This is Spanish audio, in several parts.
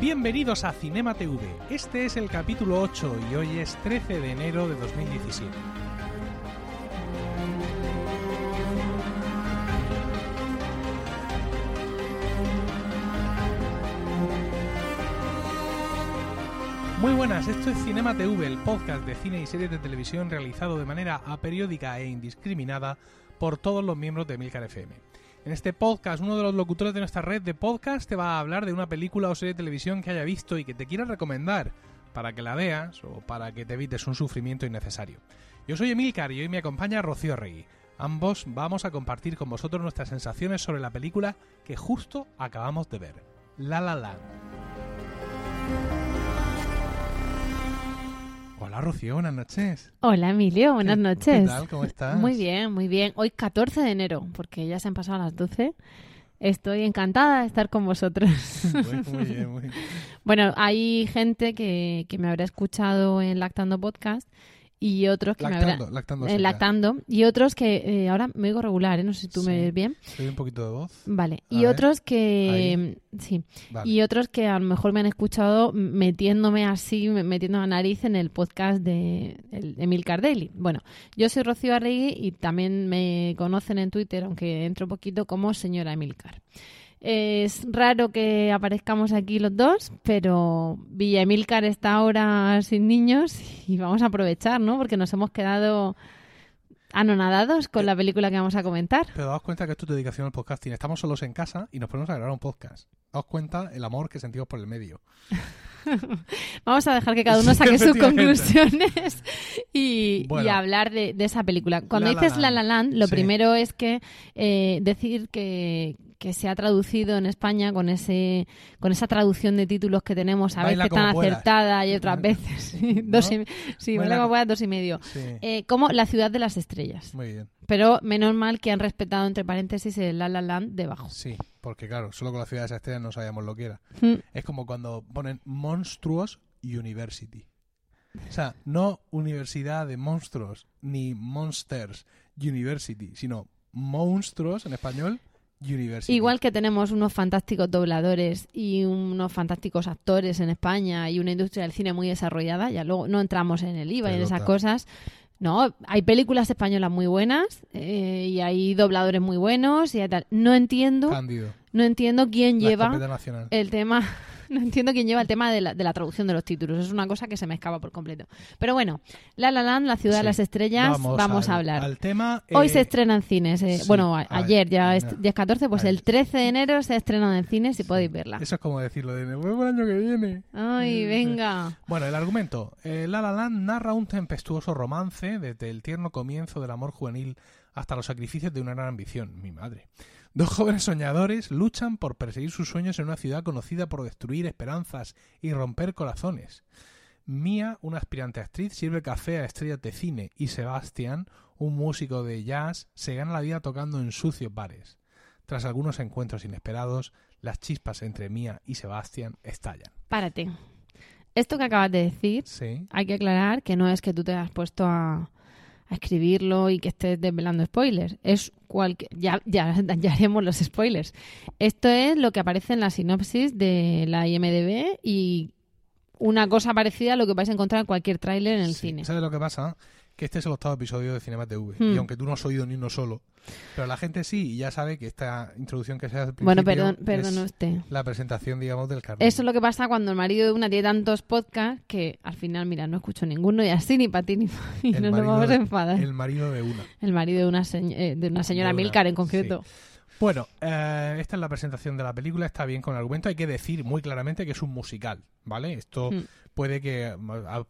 Bienvenidos a Cinema TV. Este es el capítulo 8 y hoy es 13 de enero de 2017. Muy buenas, esto es Cinema TV, el podcast de cine y series de televisión realizado de manera aperiódica e indiscriminada por todos los miembros de Milcar FM. En este podcast, uno de los locutores de nuestra red de podcast te va a hablar de una película o serie de televisión que haya visto y que te quiera recomendar para que la veas o para que te evites un sufrimiento innecesario. Yo soy Emilcar y hoy me acompaña Rocío Regui. Ambos vamos a compartir con vosotros nuestras sensaciones sobre la película que justo acabamos de ver, La La Land. Hola Rocío, buenas noches. Hola Emilio, buenas ¿Qué- noches. ¿Qué tal? ¿Cómo estás? Muy bien, muy bien. Hoy 14 de enero, porque ya se han pasado las 12. Estoy encantada de estar con vosotros. Muy, muy bien, muy bien. bueno, hay gente que, que me habrá escuchado en Lactando Podcast y otros que me Lactando, habrán... lactando. ya. Lactando y otros que eh, ahora me oigo regular, ¿eh? no sé si tú me ves bien. Soy un poquito de voz. Vale. A Y ver, otros que... Sí. Vale. Y otros que a lo mejor me han escuchado metiéndome así, me- metiendo la nariz en el podcast de Emil Cardelli. Bueno, yo soy Rocío Arregui y también me conocen en Twitter, aunque entro poquito, como señora Emilcar. Es raro que aparezcamos aquí los dos, pero Villa Emilcar está ahora sin niños y vamos a aprovechar, ¿no? Porque nos hemos quedado anonadados con la película que vamos a comentar. Pero daos cuenta que esto es dedicación al podcasting. Estamos solos en casa y nos ponemos a grabar un podcast. Daos cuenta el amor que sentimos por el medio. Vamos a dejar que cada uno saque sus conclusiones y, Bueno. y hablar de, de esa película. Cuando La dices La Land. La Land, lo Sí. primero es que eh, decir que, que se ha traducido en España con ese con esa traducción de títulos que tenemos, a Baila veces tan puedas. acertada y otras veces dos y, sí, Baila baila como co- puedas, dos y medio. Sí. Eh, como La ciudad de las estrellas. Muy bien. Pero menos mal que han respetado entre paréntesis el La La Land debajo. Sí, porque claro, solo con la ciudad de esas estrellas no sabíamos lo que era. Mm. Es como cuando ponen Monstruos University. O sea, no Universidad de Monstruos ni Monsters University, sino Monstruos en español University. Igual que tenemos unos fantásticos dobladores y unos fantásticos actores en España y una industria del cine muy desarrollada, ya luego no entramos en el IVA y en esas cosas. No, hay películas españolas muy buenas eh, y hay dobladores muy buenos y tal. No entiendo, Cándido. no entiendo quién La lleva el tema, no entiendo quién lleva el tema de la, de la traducción de los títulos. Es una cosa que se me escapa por completo. Pero bueno, La La Land, la ciudad de las estrellas, vamos, al- a hablar. Al tema. Hoy eh, se estrena en cines. eh, sí, bueno, a- a ver, ayer ya es, no. ya es 14, pues Ayer. el 13 de enero se estrena en cines si podéis verla. Eso es como decirlo de vemos el año que viene. Ay, Eh, venga. Bueno, el argumento. Eh, La La Land narra un tempestuoso romance desde el tierno comienzo del amor juvenil hasta los sacrificios de una gran ambición. Mi madre. Dos jóvenes soñadores luchan por perseguir sus sueños en una ciudad conocida por destruir esperanzas y romper corazones. Mia, una aspirante actriz, sirve café a estrellas de cine y Sebastian, un músico de jazz, se gana la vida tocando en sucios bares. Tras algunos encuentros inesperados, las chispas entre Mia y Sebastian estallan. Párate. Esto que acabas de decir, Sí. hay que aclarar que no es que tú te has puesto a, a escribirlo y que estés desvelando spoilers. Es cualquier... Ya, ya, ya haremos los spoilers. Esto es lo que aparece en la sinopsis de la IMDB y una cosa parecida a lo que vais a encontrar en cualquier tráiler en el Sí. cine. ¿Sabes lo que pasa? Que este es el octavo episodio de Cinema TV. Hmm. Y aunque tú no has oído ni uno solo, pero la gente sí, y ya sabe que esta introducción que se hace al Bueno, perdón, perdón es usted. la presentación, digamos, del carnet. Eso es lo que pasa cuando el marido de una tiene tantos podcasts que al final, mira, no escucho ninguno y así ni para ti ni para mí. El No nos vamos a enfadar. El El, marido de una. marido de una, señ- eh, de una señora De una, Milcar en concreto. Bueno, eh, esta es la presentación de la película, está bien con el argumento. Hay que decir muy claramente que es un musical, ¿vale? Esto Hmm. Puede que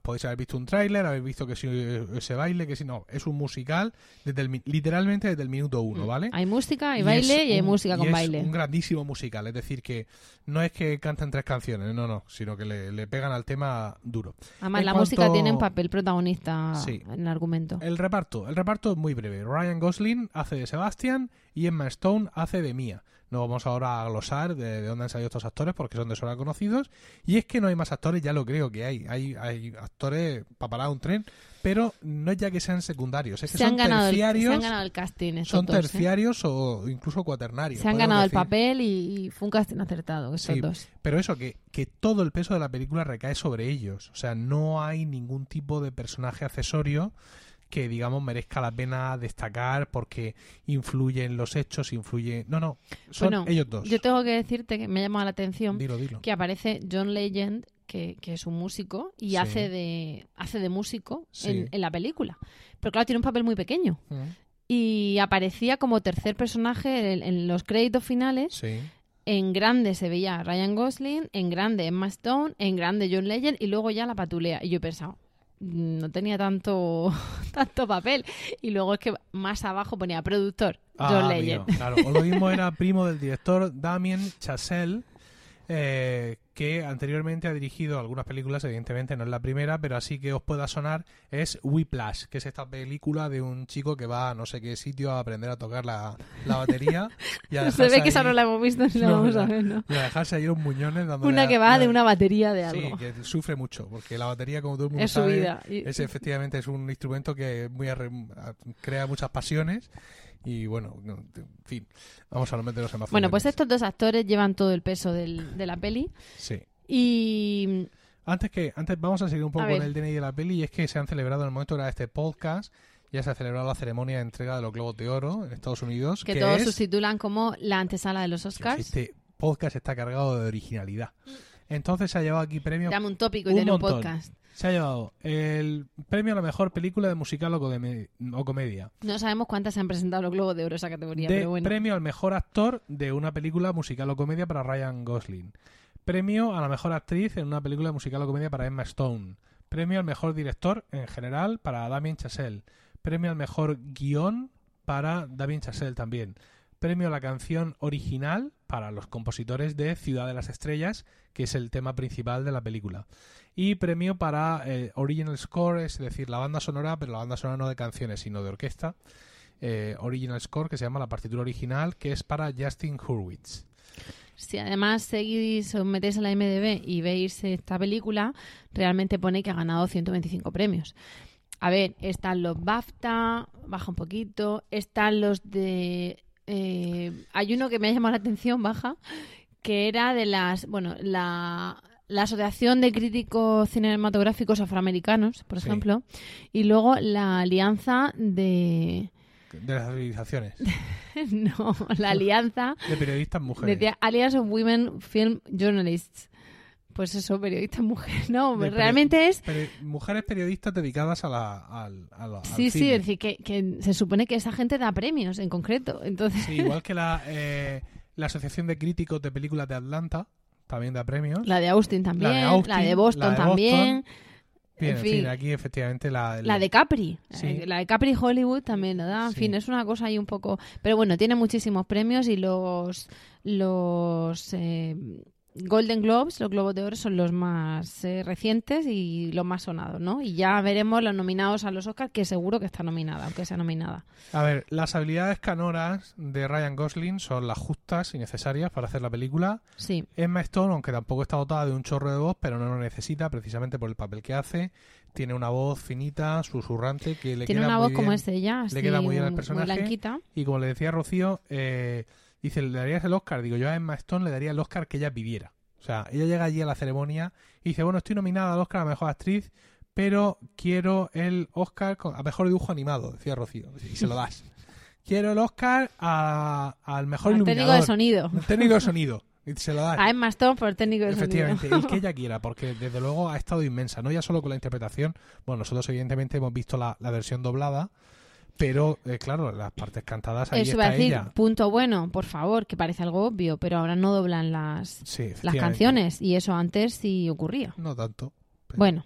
podéis haber visto un tráiler, haber visto que si eh, ese baile, que si no, es un musical desde el, literalmente desde el minuto uno, ¿vale? Mm. Hay música, hay Y baile es y hay un- música y con es baile. un grandísimo musical, es decir, que no es que canten tres canciones, no, no, sino que le, le pegan al tema duro. Además, en la cuanto- música tiene un papel protagonista Sí. en el argumento. El reparto, el reparto es muy breve. Ryan Gosling hace de Sebastian y Emma Stone hace de Mia. No vamos ahora a glosar de, de dónde han salido estos actores porque son de sobra conocidos. Y es que no hay más actores, ya lo creo que hay. Hay, hay actores para parar un tren, pero no es ya que sean secundarios, es que se, son han ganado el, se terciarios. han ganado el casting estos son dos, ¿eh? terciarios o incluso cuaternarios. Se han ganado el papel y, y fue un casting acertado, estos Sí. dos. Pero eso, que, que todo el peso de la película recae sobre ellos. O sea, no hay ningún tipo de personaje accesorio que, digamos, merezca la pena destacar porque influye en los hechos, influye... No, no, son Bueno, ellos dos. Yo tengo que decirte que me ha llamado la atención Dilo, dilo. que aparece John Legend, que, que es un músico, y Sí. hace de hace de músico Sí. en, en la película. Pero claro, tiene un papel muy pequeño. Mm, Y aparecía como tercer personaje en, en los créditos finales. Sí. En grande se veía Ryan Gosling, en grande Emma Stone, en grande John Legend y luego ya la patulea. Y yo he pensado, "Mm, no tenía tanto, tanto papel. Y luego es que más abajo ponía productor, John Ah, Legend. amigo, claro. O lo mismo era primo del director Damien Chazelle, eh, que anteriormente ha dirigido algunas películas, evidentemente no es la primera, pero así que os pueda sonar, es Whiplash, que es esta película de un chico que va a no sé qué sitio a aprender a tocar la, la batería y a Se ve que esa no la hemos visto ni la No, vamos a ver, ¿no? y a dejarse ahí los muñones dándole Una que va de una batería de Sí, algo. que sufre mucho, porque la batería, como todo el mundo Es su vida. Es efectivamente es un instrumento que muy arre- crea muchas pasiones y bueno, no, en fin, vamos a no meternos en más Bueno, pues estos dos actores llevan todo el peso del- de la peli. Sí. Y Antes que antes vamos a seguir un poco con el DNI de la peli y es que se han celebrado en el momento de este podcast ya se ha celebrado la ceremonia de entrega de los Globos de Oro en Estados Unidos que que todos es sustitulan como la antesala de los Oscars. este podcast está cargado de originalidad. Entonces se ha llevado aquí premio Dame un tópico y Un tiene un montón. podcast. Se ha llevado el premio a la mejor película de musical o, come- o comedia. No sabemos cuántas se han presentado los Globos de Oro esa categoría, de pero bueno. premio al mejor actor de una película musical o comedia para Ryan Gosling. Premio a la mejor actriz en una película musical o comedia para Emma Stone. Premio al mejor director en general para Damien Chazelle. Premio al mejor guion para Damien Chazelle también. Premio a la canción original para los compositores de Ciudad de las Estrellas, que es el tema principal de la película. Y premio para eh, Original Score, es decir, la banda sonora, pero la banda sonora no de canciones, sino de orquesta. Eh, original Score, que se llama la partitura original, que es para Justin Hurwitz. Si además seguís, os metéis a la MDB y veis esta película, realmente pone que ha ganado 125 premios. A ver, están los BAFTA, baja un poquito, están los de... eh, hay uno que me ha llamado la atención, baja, que era de las... Bueno, la, la Asociación de Críticos Cinematográficos Afroamericanos, por Sí. ejemplo, y luego la Alianza de... De las civilizaciones. no, la Alianza De periodistas mujeres. Decía Alliance of Women Film Journalists. Pues eso, periodistas mujeres. No, De peri- realmente es. Peri- mujeres periodistas dedicadas a la, al, a la- al Sí, sí, cine. es decir, que, que se supone que esa gente da premios en concreto. Entonces, Sí, igual que la, eh, la Asociación de Críticos de Películas de Atlanta también da premios. la de Austin también, la de, Austin, Boston la de también, Bien, en fin. fin, aquí efectivamente la... la de Capri. Sí. Eh, La de Capri Hollywood también lo da. En Sí. fin, es una cosa ahí un poco. Pero bueno, tiene muchísimos premios y los. Los. eh, Golden Globes, los Globos de Oro, son los más eh, recientes y los más sonados, ¿no? Y ya veremos los nominados a los Oscars, que seguro que está nominada, aunque sea nominada. A ver, las habilidades canoras de Ryan Gosling son las justas y necesarias para hacer la película. Sí. Emma Stone, aunque tampoco está dotada de un chorro de voz, pero no lo necesita precisamente por el papel que hace. Tiene una voz finita, susurrante, que le Tiene queda una muy voz como es ella, así, queda muy bien muy personaje. blanquita. Y como le decía Rocío, eh, dice, ¿le darías el Oscar? Digo, yo a Emma Stone le daría el Oscar que ella pidiera. O sea, ella llega allí a la ceremonia y dice, bueno, estoy nominada al Oscar a Mejor Actriz, pero quiero el Oscar a Mejor Dibujo Animado, decía Rocío, y se lo das. quiero el Oscar al Mejor Al técnico Iluminador. de sonido. El técnico de sonido. Y se lo das. A Emma Stone por técnico de Efectivamente, sonido. el que ella quiera, porque desde luego ha estado inmensa, no ya solo con la interpretación, bueno, nosotros evidentemente hemos visto la, la versión doblada, pero eh, claro, las partes cantadas ahí Eso iba a está decir, ella. punto bueno, por favor, que parece algo obvio, pero ahora no doblan las, Sí, las canciones y eso antes sí ocurría. No tanto. Bueno,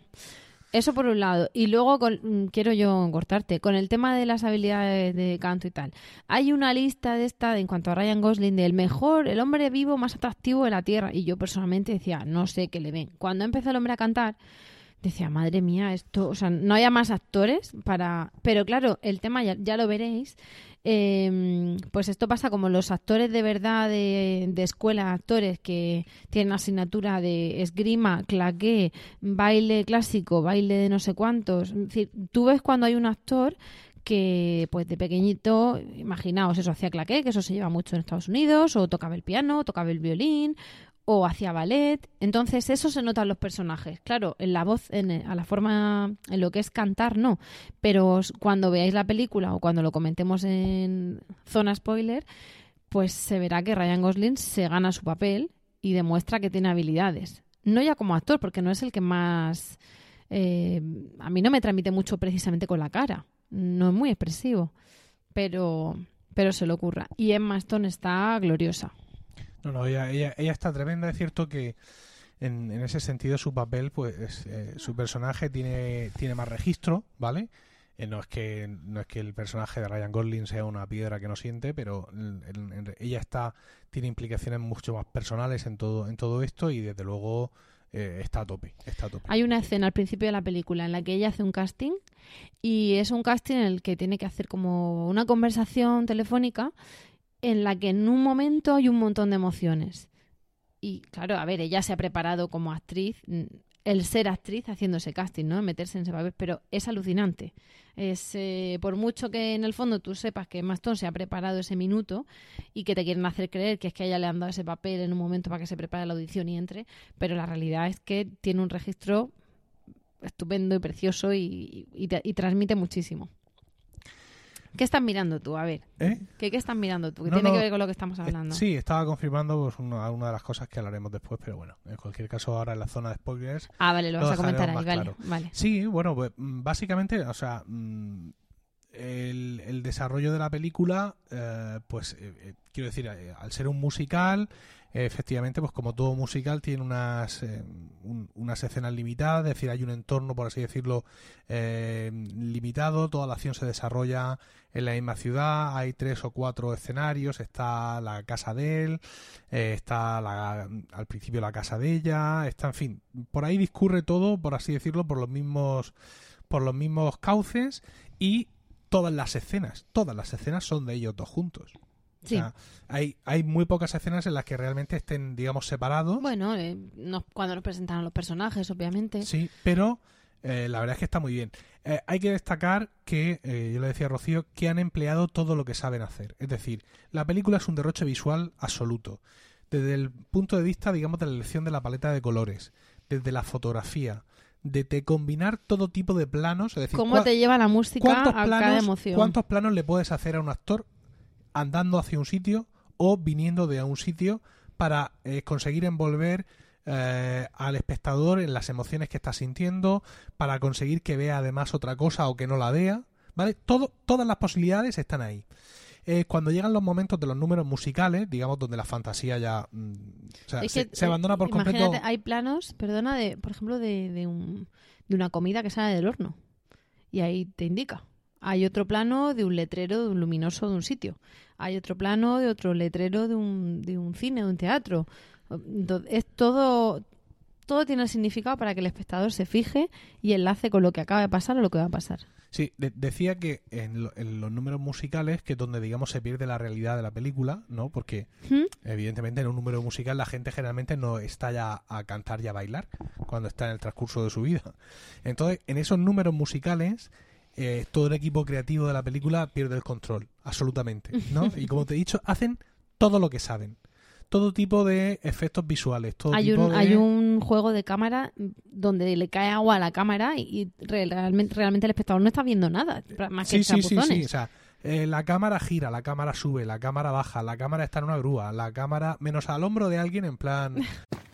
eso por un lado. Y luego con- mm, quiero yo cortarte. Con el tema de las habilidades de canto y tal. Hay una lista de esta, de, en cuanto a Ryan Gosling, del mejor, el hombre vivo más atractivo de la Tierra. Y yo personalmente decía, no sé qué le ven. Cuando empezó el hombre a cantar, decía, madre mía, esto, o sea, no haya más actores para... Pero claro, el tema ya, ya lo veréis. eh, pues esto pasa como los actores de verdad de, escuela, actores que tienen asignatura de esgrima, claqué, baile clásico, baile de no sé cuántos. Es decir, tú ves cuando hay un actor que pues de pequeñito, imaginaos eso, hacía claqué, que eso se lleva mucho en Estados Unidos, o tocaba el piano, tocaba el violín, o hacía ballet. Entonces eso se nota en los personajes. Claro, en la voz, en, a la forma, en lo que es cantar, no. Pero cuando veáis la película o cuando lo comentemos en zona spoiler, pues se verá que Ryan Gosling se gana su papel y demuestra que tiene habilidades. No ya como actor, porque no es el que más... eh, a mí no me transmite mucho precisamente con la cara. No es muy expresivo. Pero, pero se le ocurra. Y Emma Stone está gloriosa. No, no, ella, ella, ella está tremenda. Es cierto que en, ese sentido su papel, pues eh, su personaje tiene, tiene más registro, ¿vale? Eh, no es que no es que el personaje de Ryan Gosling sea una piedra que no siente, pero ella está tiene implicaciones mucho más personales en todo en todo esto y desde luego eh, está a tope, está a tope. Hay una escena al principio de la película en la que ella hace un casting y es un casting en el que tiene que hacer como una conversación telefónica en la que en un momento hay un montón de emociones. Y claro, a ver, ella se ha preparado como actriz, mm, el ser actriz haciendo ese casting, ¿no? Meterse en ese papel, pero es alucinante. Es, eh, por mucho que en el fondo tú sepas que Emma Stone se ha preparado ese minuto y que te quieren hacer creer que es que ella le han dado ese papel en un momento para que se prepare la audición y entre, pero la realidad es que tiene un registro estupendo y precioso y transmite muchísimo. ¿Qué estás mirando tú? A ver, ¿Eh? ¿qué, qué estás mirando tú? ¿Qué No, tiene no, que ver con lo que estamos Eh, hablando? Sí, estaba confirmando pues, una, una de las cosas que hablaremos después, pero bueno, en cualquier caso ahora en la zona de spoilers Ah, vale, lo Lo vas a comentar ahí, vale. Sí, bueno, pues mm, básicamente, o sea, mm, el, el desarrollo de la película, eh, pues eh, eh, quiero decir, eh, al ser un musical, efectivamente, pues como todo musical tiene unas, eh, un- unas escenas limitadas, es decir, hay un entorno, por así decirlo, eh, limitado, toda la acción se desarrolla en la misma ciudad, hay tres o cuatro escenarios, está la casa de él, eh, está la- al principio la casa de ella, está, en fin, por ahí discurre todo, por así decirlo, por los mismos, por los mismos cauces y todas las escenas, todas las escenas son de ellos dos juntos. O Sí. sea, hay, hay muy pocas escenas en las que realmente estén, digamos, separados. Bueno, eh, nos- cuando nos presentaron los personajes, obviamente. Sí, pero eh, la verdad es que está muy bien. Eh, hay que destacar que, eh, yo le decía a Rocío, que han empleado todo lo que saben hacer. Es decir, la película es un derroche visual absoluto. Desde el punto de vista, digamos, de la elección de la paleta de colores, desde la fotografía, de, de combinar todo tipo de planos. Es decir, ¿Cómo te lleva la música ¿cuántos a cada emoción? ¿Cuántos planos le puedes hacer a un actor andando hacia un sitio o viniendo de a un sitio para eh, conseguir envolver eh, al espectador en las emociones que está sintiendo, para conseguir que vea además otra cosa o que no la vea? ¿Vale? Todo, todas las posibilidades están ahí. Eh, cuando llegan los momentos de los números musicales, digamos, donde la fantasía ya mm, o sea, Es se, que, se abandona por completo. Hay planos, perdona, de, por ejemplo, de, de, un, de una comida que sale del horno. Y ahí te indica. Hay otro plano de un letrero de un luminoso de un sitio. Hay otro plano de otro letrero de un, de un cine, de un teatro. Es todo, todo tiene el significado para que el espectador se fije y enlace con lo que acaba de pasar o lo que va a pasar. Sí, de- decía que en, lo- en los números musicales, que es donde, digamos, se pierde la realidad de la película, ¿no? Porque, ¿Mm? evidentemente, en un número musical la gente generalmente no está ya a cantar y a bailar cuando está en el transcurso de su vida. Entonces, en esos números musicales, eh, todo el equipo creativo de la película pierde el control, absolutamente, ¿no? Y como te he dicho, hacen todo lo que saben. Todo tipo de efectos visuales, todo Hay tipo un, de... hay un juego de cámara donde le cae agua a la cámara y, y re- realmente, realmente el espectador no está viendo nada, más que Sí, sí, sí, sí. O sea, eh, la cámara gira, la cámara sube, la cámara baja, la cámara está en una grúa, la cámara menos al hombro de alguien en plan...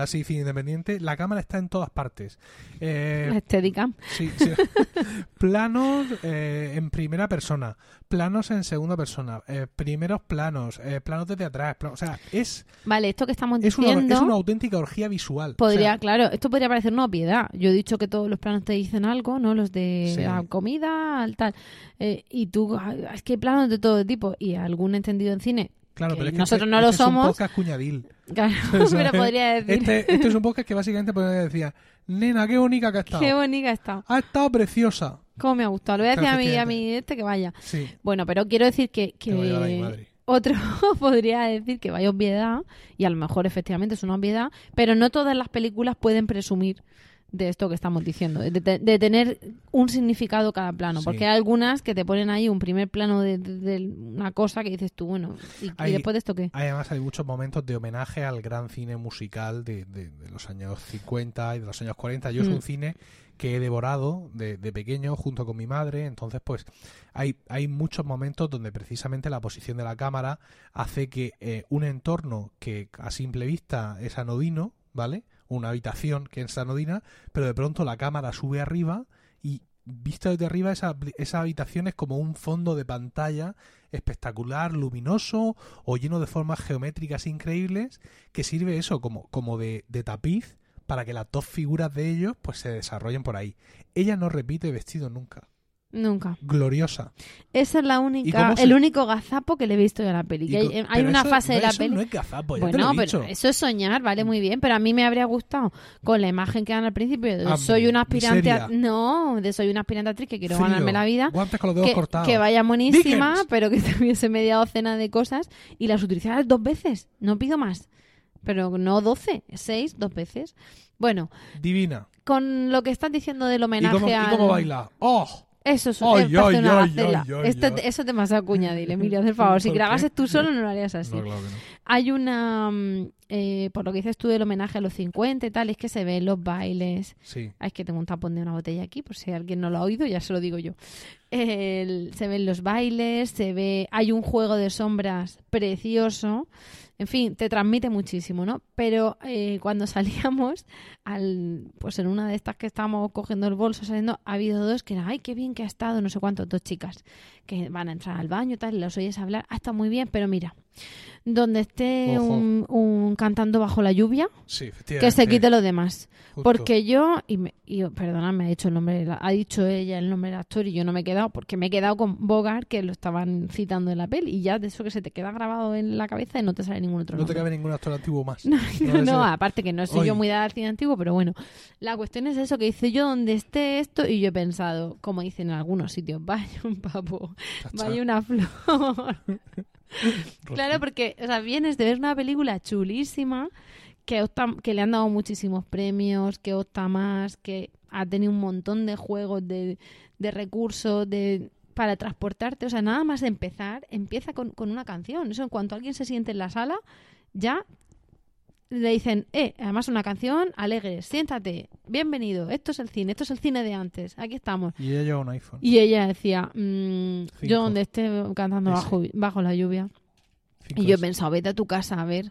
Así, fin independiente. La cámara está en todas partes. Eh, La estética. Sí, sí. planos eh, en primera persona, planos en segunda persona, eh, primeros planos, eh, planos desde atrás. o sea, es, Vale, esto que estamos es, una, diciendo... es una auténtica orgía visual. Podría, O sea, claro, esto podría parecer una obviedad. Yo he dicho que todos los planos te dicen algo, ¿no? Los de Sí. la comida, al tal. Y tú, es que hay planos de todo tipo. Y algún entendido en cine, claro, pero es que nosotros este- no lo este Es un somos. podcast cuñadil. claro, O sea, pero podría decir, Este, este es un podcast que básicamente podría decir, nena, qué bonita que ha estado. qué bonita está. Ha estado preciosa. Cómo me ha gustado. Le voy a decir a mí, a mí este que vaya. Sí, Bueno, pero quiero decir que, que madre. otro podría decir que vaya obviedad, y a lo mejor efectivamente es una obviedad, pero no todas las películas pueden presumir de esto que estamos diciendo, de, de- de tener un significado cada plano, Sí. porque hay algunas que te ponen ahí un primer plano de, de- una cosa que dices tú, bueno, ¿y, y Hay- después de esto qué? Además hay muchos momentos de homenaje al gran cine musical de, de- de los años 50 y de los años 40. Yo es Mm. un cine que he devorado de, de pequeño junto con mi madre, entonces pues hay, hay muchos momentos donde precisamente la posición de la cámara hace que eh, un entorno que a simple vista es anodino, ¿vale? Una habitación que es anodina, pero de pronto la cámara sube arriba y vista desde arriba esa, esa habitación es como un fondo de pantalla espectacular, luminoso o lleno de formas geométricas increíbles que sirve eso como, como de, de tapiz para que las dos figuras de ellos pues se desarrollen por ahí. Ella no repite vestido nunca. Nunca. Gloriosa. Esa es la ¿Y única, cómo se- el único gazapo que le he visto yo a la peli. Que hay pero una eso- fase de no, la eso peli... no es gazapo, ya te Bueno, lo he pero dicho. eso es soñar, vale, muy bien, pero a mí me habría gustado con la imagen que dan al principio de Hambre, soy una aspirante, a- no, de soy una aspirante actriz que quiero Frío, ganarme la vida, Guantes con los dedos que, cortados. que vaya buenísima, Dickens. pero que tuviese media docena de cosas y las utilizara dos veces, no pido más, pero no doce, seis, dos veces. Bueno, Divina. con lo que estás diciendo del ¿Y homenaje cómo, y al... cómo baila? ¡Oh! Eso es, Este- ay. Eso es demasiado cuñadil, Emilio, haz el favor. Si ¿Por grabas qué? tú solo no lo harías así. No, claro que no. Hay una, mm, eh, por lo que dices tú del homenaje a los 50 y tal, es que se ven los bailes. Sí. Ay, es que tengo un tapón de una botella aquí, por si alguien no lo ha oído, ya se lo digo yo. El- se ven los bailes, se ve, hay un juego de sombras precioso. En fin, te transmite muchísimo, ¿no? Pero eh, cuando salíamos, al, pues en una de estas que estábamos cogiendo el bolso, saliendo, ha habido dos que eran, ay, qué bien que ha estado, no sé cuántos, dos chicas que van a entrar al baño y tal, y las oyes hablar, ah, está muy bien, pero mira, donde esté un, un cantando bajo la lluvia, Sí, que se quite lo demás. Justo. Porque yo, y, me, y perdonadme, ha dicho el nombre, ha dicho ella el nombre del actor y yo no me he quedado, porque me he quedado con Bogart, que lo estaban citando en la peli, y ya de eso que se te queda grabado en la cabeza y no te sale ningún otro No te cabe ningún actor antiguo más. No, No, aparte que no soy yo muy dada al cine antiguo, pero bueno. La cuestión es eso, que dice yo donde esté esto, y yo he pensado, como dicen en algunos sitios, vaya un papo, Chacha. vaya una flor. Claro, porque o sea, vienes de ver una película chulísima que, opta- que le han dado muchísimos premios, que opta más, que ha tenido un montón de juegos, de, de recursos, de para transportarte. O sea, nada más de empezar, empieza con, con una canción. Eso en cuanto alguien se siente en la sala, ya le dicen, eh, además una canción alegre, siéntate, bienvenido, esto es el cine, esto es el cine de antes, aquí estamos. Y ella lleva un iPhone. Y ella decía, mm, Cinco. yo donde esté cantando bajo, bajo la lluvia. Cinco Y yo he pensado, vete a tu casa a ver,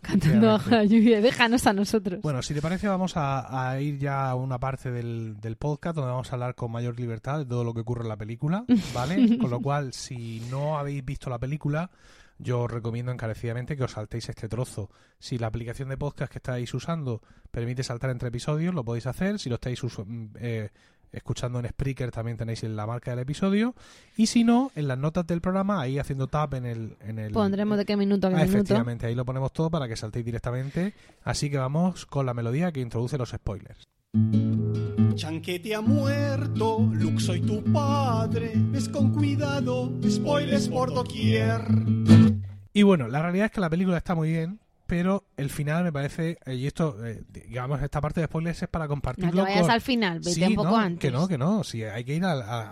cantando bajo la lluvia, déjanos a nosotros. Bueno, si te parece, vamos a, a ir ya a una parte del, del podcast donde vamos a hablar con mayor libertad de todo lo que ocurre en la película, ¿vale? con lo cual, si no habéis visto la película, yo os recomiendo encarecidamente que os saltéis este trozo. Si la aplicación de podcast que estáis usando permite saltar entre episodios, lo podéis hacer. Si lo estáis mm, eh, escuchando en Spreaker, también tenéis la marca del episodio. Y si no, en las notas del programa, ahí haciendo tap en el... En el Pondremos de qué minuto a qué Ah, minuto. efectivamente, ahí lo ponemos todo para que saltéis directamente. Así que vamos con la melodía que introduce los spoilers. Chanquete ha muerto, Luke soy tu padre, ves con cuidado, spoilers por doquier. Y bueno, la realidad es que la película está muy bien, pero el final me parece, eh, y esto, eh, digamos, esta parte de spoilers es para No compartirlo te vayas con- al final, vete Sí, un poco no, antes. que no, que no, sí, hay que ir a, a-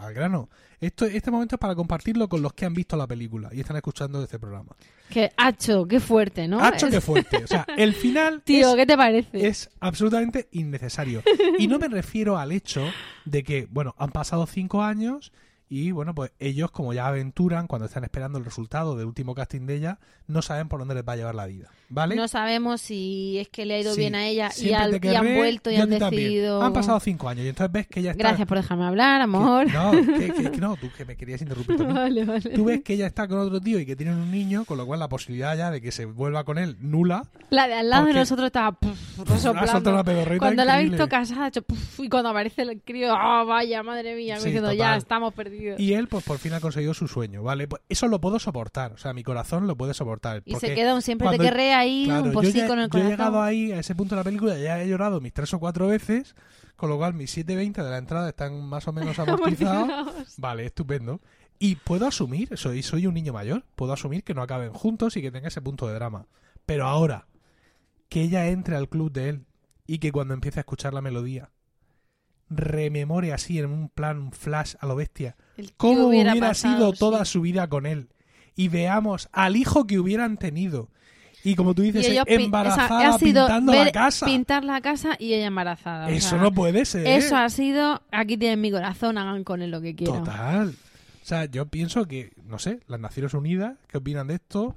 a- al grano. Esto, este momento es para compartirlo con los que han visto la película y están escuchando este programa. Que, hacho, qué fuerte, ¿no? Hacho que fuerte. O sea, el final Tío, es, ¿qué te parece? es absolutamente innecesario. Y no me refiero al hecho de que, bueno, han pasado cinco años y, bueno, pues ellos, como ya aventuran, cuando están esperando el resultado del último casting de ella, no saben por dónde les va a llevar la vida. ¿Vale? No sabemos si es que le ha ido Sí, bien a ella y, al- te y han querré, vuelto y han también. decidido... Han pasado cinco años y entonces ves que ella está... Gracias por dejarme hablar, que- amor. no, que, que- que no, tú que me querías interrumpir también. vale, vale. Tú ves que ella está con otro tío y que tienen un niño, con lo cual la posibilidad ya de que se vuelva con él nula. La de al lado de nosotros estaba resoplando. una Cuando la ha visto casada, ha hecho y cuando aparece el crío, ¡ah, vaya, madre mía! Me Sí, diciendo, ya estamos perdidos. Y él, pues por fin ha conseguido su sueño, ¿vale? Pues eso lo puedo soportar, o sea, mi corazón lo puede soportar. Y se queda un siempre te querré ahí, Claro, un yo, posí ya- con el yo he llegado ahí, a ese punto de la película, ya he llorado mis tres o cuatro veces, con lo cual mis 7.20 de la entrada están más o menos amortizados. vale, estupendo. Y puedo asumir, soy, soy un niño mayor, puedo asumir que no acaben juntos y que tenga ese punto de drama. Pero ahora, que ella entre al club de él y que cuando empiece a escuchar la melodía, rememore así en un plan, un flash a lo bestia, cómo hubiera, pasado, sido sí. toda su vida con él y veamos al hijo que hubieran tenido y como tú dices embarazada esa- ha sido pintando ver- la casa Pintar la casa y ella embarazada. o eso sea, no puede ser Eso ha sido, aquí tienen mi corazón, hagan con él lo que quieran. total o sea yo pienso que no sé las Naciones Unidas qué opinan de esto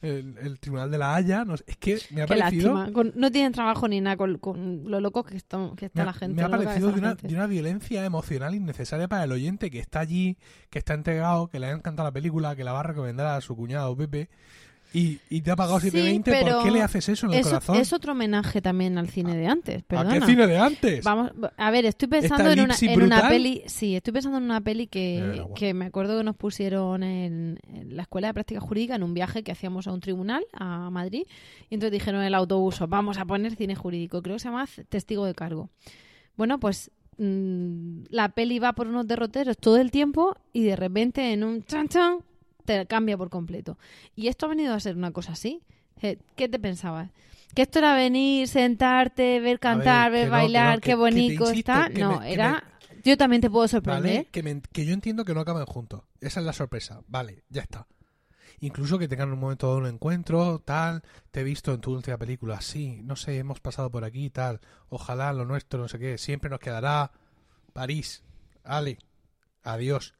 el, el Tribunal de la Haya no sé, es que me ha Qué parecido lástima. Con- no tienen trabajo ni nada con, con lo loco que, está- que está ha, la gente. me ha parecido de una, de una violencia emocional innecesaria para el oyente que está allí, que está entregado, que le ha encantado la película, que la va a recomendar a su cuñado Pepe y, y te ha pagado Sí, 7.20, pero ¿por qué le haces eso en el corazón? es otro homenaje también al cine de antes. ¿A Perdona. qué cine de antes? Vamos, a ver, estoy pensando ¿Esta en una, en una peli. Sí, estoy pensando en una peli Eh, que, que me acuerdo que nos pusieron en, en la escuela de práctica jurídica en un viaje que hacíamos a un tribunal a Madrid. Y entonces dijeron en el autobús, vamos a poner cine jurídico. Creo que se llama Testigo de Cargo. Bueno, pues mm, la peli va por unos derroteros todo el tiempo y de repente en un chan chan te cambia por completo. Y esto ha venido a ser una cosa así. Eh, ¿Qué te pensabas? ¿Que esto era venir, sentarte, ver cantar, ver, ver, que no, bailar, que qué no, que- bonito insisto, está? no, me- era... Yo también te puedo sorprender. ¿Vale? Que, me- que yo entiendo que no acaben juntos. Esa es la sorpresa. Vale, ya está. Incluso que tengan un momento de un encuentro, tal. Te he visto en tu última película, sí, no sé, hemos pasado por aquí, tal. Ojalá lo nuestro, no sé qué, siempre nos quedará París. Ale, adiós.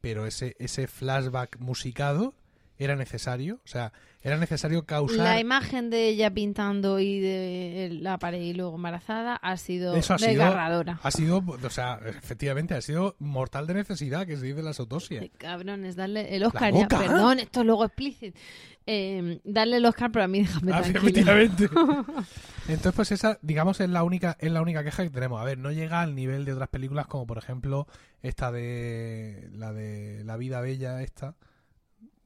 Pero ese, ese flashback musicado era necesario. O sea, era necesario causar. La imagen de ella pintando y de la pared y luego embarazada ha sido Eso ha sido, desgarradora. ha sido, o sea, efectivamente, ha sido mortal de necesidad, que se dice la autopsia. De cabrones, darle el Oscar ya. Perdón, esto es luego explícito. Eh, darle el Oscar, pero a mí déjame Ah, efectivamente. Entonces, pues esa, digamos, es la única, es la única queja que tenemos. A ver, no llega al nivel de otras películas como por ejemplo esta de la de La vida bella, esta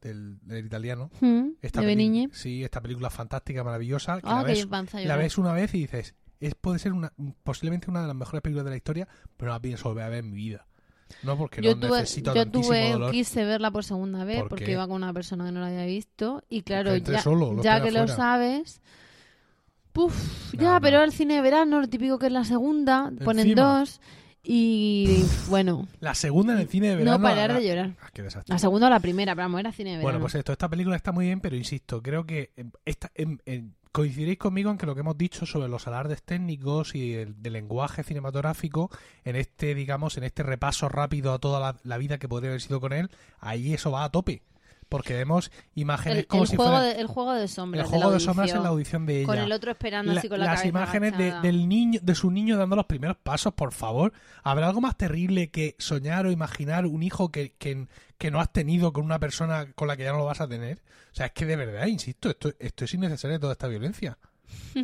del, del italiano. Mm, Esta de Benigni. Sí, esta película fantástica, maravillosa. Que Ah, la, que ves, panza la ves una vez y dices, es puede ser una posiblemente una de las mejores películas de la historia, pero no la pienso volver a ver en mi vida. No porque yo no tuve, necesito yo tuve, dolor. quise verla por segunda vez ¿Por porque iba con una persona que no la había visto y claro, ya, solo, lo ya que lo afuera. sabes, puf, No, ya, no. pero el cine de verano, lo típico que es la segunda, ponen Encima. dos y bueno, La segunda en el cine de verano. no parar la- de llorar. Ah, qué desastre. La segunda o la primera, pero vamos, era cine de verano. Bueno, pues esto, esta película está muy bien, pero insisto, creo que em, esta, em, em, coincidiréis conmigo en que lo que hemos dicho sobre los alardes técnicos y el del lenguaje cinematográfico, en este, digamos, en este repaso rápido a toda la, la vida que podría haber sido con él, ahí eso va a tope. Porque vemos imágenes el, como el si juego fuera de, el juego de sombras. el juego de sombras en la audición, de ella. Con el otro esperando La- así con la las cabeza imágenes de, del niño, de su niño dando los primeros pasos, por favor. ¿Habrá algo más terrible que soñar o imaginar un hijo que, que, que no has tenido con una persona con la que ya no lo vas a tener? O sea, es que de verdad, insisto, esto, esto es innecesario toda esta violencia.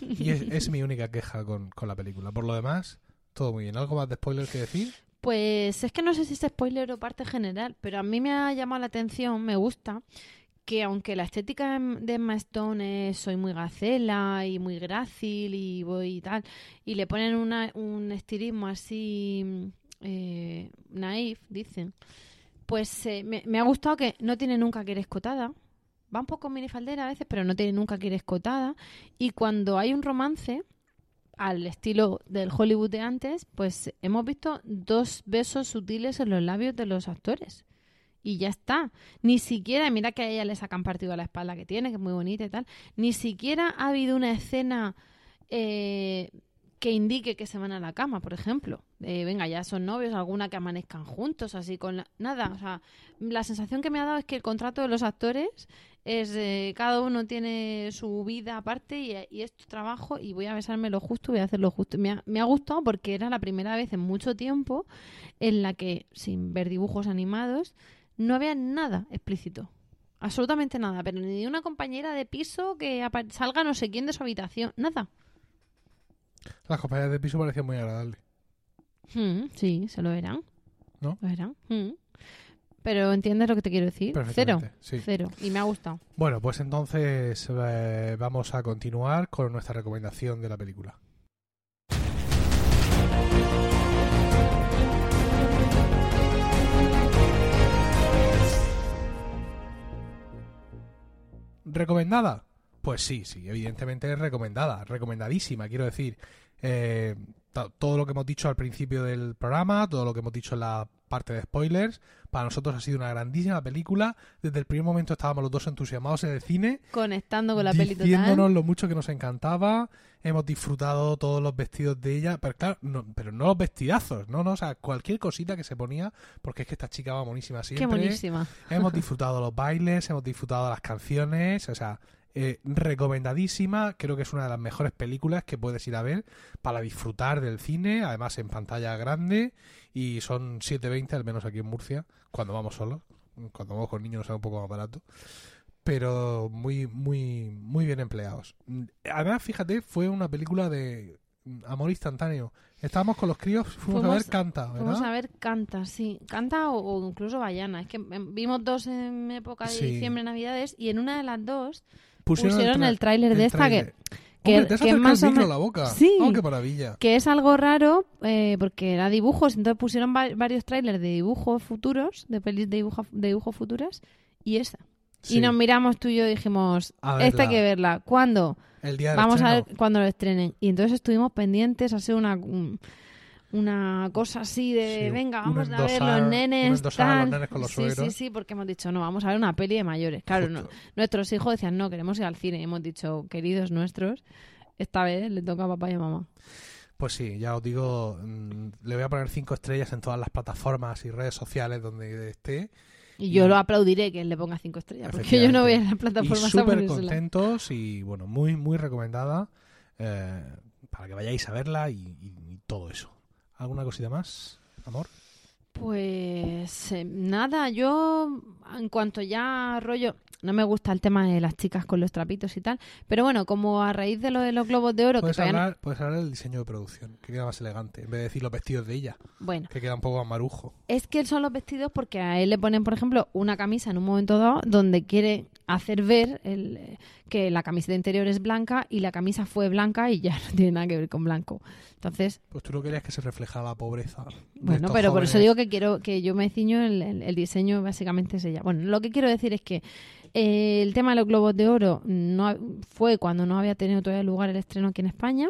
Y es, es mi única queja con, con la película. Por lo demás, todo muy bien. ¿Algo más de spoiler que decir? Pues es que no sé si es spoiler o parte general, pero a mí me ha llamado la atención, me gusta, que aunque la estética de Emma Stone es soy muy gacela y muy grácil y voy y tal, y le ponen una, un estilismo así eh, naif, dicen, pues eh, me, me ha gustado que no tiene nunca que ir escotada. Va un poco minifaldera a veces, pero no tiene nunca que ir escotada. Y cuando hay un romance, al estilo del Hollywood de antes, pues hemos visto dos besos sutiles en los labios de los actores. Y ya está. Ni siquiera, mira que a ella le sacan partido a la espalda que tiene, que es muy bonita y tal. Ni siquiera ha habido una escena eh, que indique que se van a la cama, por ejemplo. Eh, venga, ya son novios, alguna que amanezcan juntos, así con la- nada. O sea, la sensación que me ha dado es que el contrato de los actores es eh, cada uno tiene su vida aparte y, y es tu trabajo y voy a besarme lo justo, voy a hacer lo justo. Me ha, me ha gustado porque era la primera vez en mucho tiempo en la que, sin ver dibujos animados, no había nada explícito. Absolutamente nada, pero ni una compañera de piso que salga no sé quién de su habitación, nada. Las compañías de piso parecían muy agradables. Mm, sí, se lo verán. ¿No? Lo verán. Mm. Pero entiendes lo que te quiero decir. Cero. Sí. Cero. Y me ha gustado. Bueno, pues entonces eh, vamos a continuar con nuestra recomendación de la película. ¿Recomendada? Pues sí, sí, evidentemente es recomendada, recomendadísima, quiero decir. Eh, to- todo lo que hemos dicho al principio del programa, todo lo que hemos dicho en la parte de spoilers, para nosotros ha sido una grandísima película. Desde el primer momento estábamos los dos entusiasmados en el cine, Conectando con la peli diciéndonos total. lo mucho que nos encantaba. Hemos disfrutado todos los vestidos de ella, pero claro, no, pero no los vestidazos, no, no, o sea, cualquier cosita que se ponía, porque es que esta chica va buenísima Qué siempre. buenísima. Hemos disfrutado los bailes, hemos disfrutado las canciones, o sea, eh, recomendadísima. Creo que es una de las mejores películas que puedes ir a ver para disfrutar del cine, además en pantalla grande. Y son 7.20, al menos aquí en Murcia, cuando vamos solos. Cuando vamos con niños nos sale un poco más barato. Pero muy, muy, muy bien empleados. Además, fíjate, fue una película de amor instantáneo. Estábamos con los críos, fuimos, a Fuimos- ver Canta, ¿verdad? Vamos a ver Canta, sí. Canta o, o incluso Bayana. Es que em, vimos dos en época de Sí. diciembre, Navidades, y en una de las dos Pusieron, pusieron el tráiler de esta que- que- Hombre, te has que más el o micro men- la boca. Sí. Oh, qué maravilla. que es algo raro eh, porque era dibujos, entonces pusieron va- varios trailers de dibujos futuros, de pelis de dibujo, de dibujos futuras, y esa. Sí. Y nos miramos tú y yo y dijimos, esta hay que verla. ¿Cuándo? El día del Vamos a ver cuándo lo estrenen. Y entonces estuvimos pendientes, ha sido una, un- una cosa así de, Sí, venga, vamos a ver los nenes, endosar a los tal. nenes con los sí, sí, suegros. sí, porque hemos dicho, no, vamos a ver una peli de mayores. Claro, no- nuestros hijos decían, no, queremos ir al cine. Y hemos dicho, queridos nuestros, esta vez le toca a papá y a mamá. Pues sí, ya os digo, mm, le voy a poner cinco estrellas en todas las plataformas y redes sociales donde esté. Y yo Y- lo aplaudiré que él le ponga cinco estrellas, porque yo no voy a las plataformas súper contentos y bueno, muy, muy recomendada eh, para que vayáis a verla y, y- y todo eso. ¿Alguna cosita más, amor? Pues eh, nada, yo en cuanto ya rollo, no me gusta el tema de las chicas con los trapitos y tal, pero bueno, como a raíz de lo de los globos de oro, que Puedes no- hablar, puedes hablar del diseño de producción, que queda más elegante, en vez de decir los vestidos de ella, bueno, que queda un poco más marujo. es que son los vestidos porque a él le ponen, por ejemplo, una camisa en un momento dado donde quiere hacer ver el, eh, que la camiseta interior es blanca y la camisa fue blanca y ya no tiene nada que ver con blanco. Entonces, Pues tú no querías que se reflejara la pobreza. Bueno, pero por eso digo que quiero que yo me ciño el, el- el diseño básicamente es ella. Bueno, lo que quiero decir es que eh, el tema de los globos de oro no fue cuando no había tenido todavía lugar el estreno aquí en España.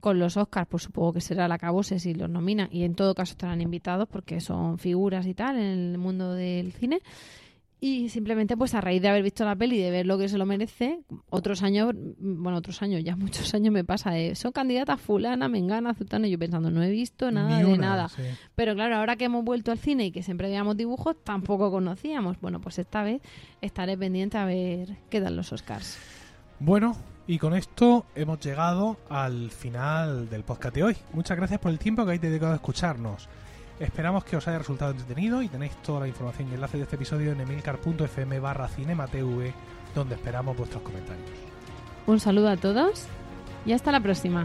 Con los Oscars, pues supongo que será la cabose si los nominan y en todo caso estarán invitados porque son figuras y tal en el mundo del cine. Y simplemente, pues a raíz de haber visto la peli y de ver lo que se lo merece, otros años, bueno, otros años, ya muchos años me pasa de, son candidatas fulana, mengana, zutana, y yo pensando, no he visto nada de nada. sí. Pero claro, ahora que hemos vuelto al cine y que siempre veíamos dibujos, tampoco conocíamos. Bueno, pues esta vez estaré pendiente a ver qué dan los Oscars. Bueno, y con esto hemos llegado al final del podcast de hoy. Muchas gracias por el tiempo que habéis dedicado a escucharnos. Esperamos que os haya resultado entretenido y tenéis toda la información y enlace de este episodio en emilcar.fm barra cinematv, donde esperamos vuestros comentarios. Un saludo a todos y hasta la próxima.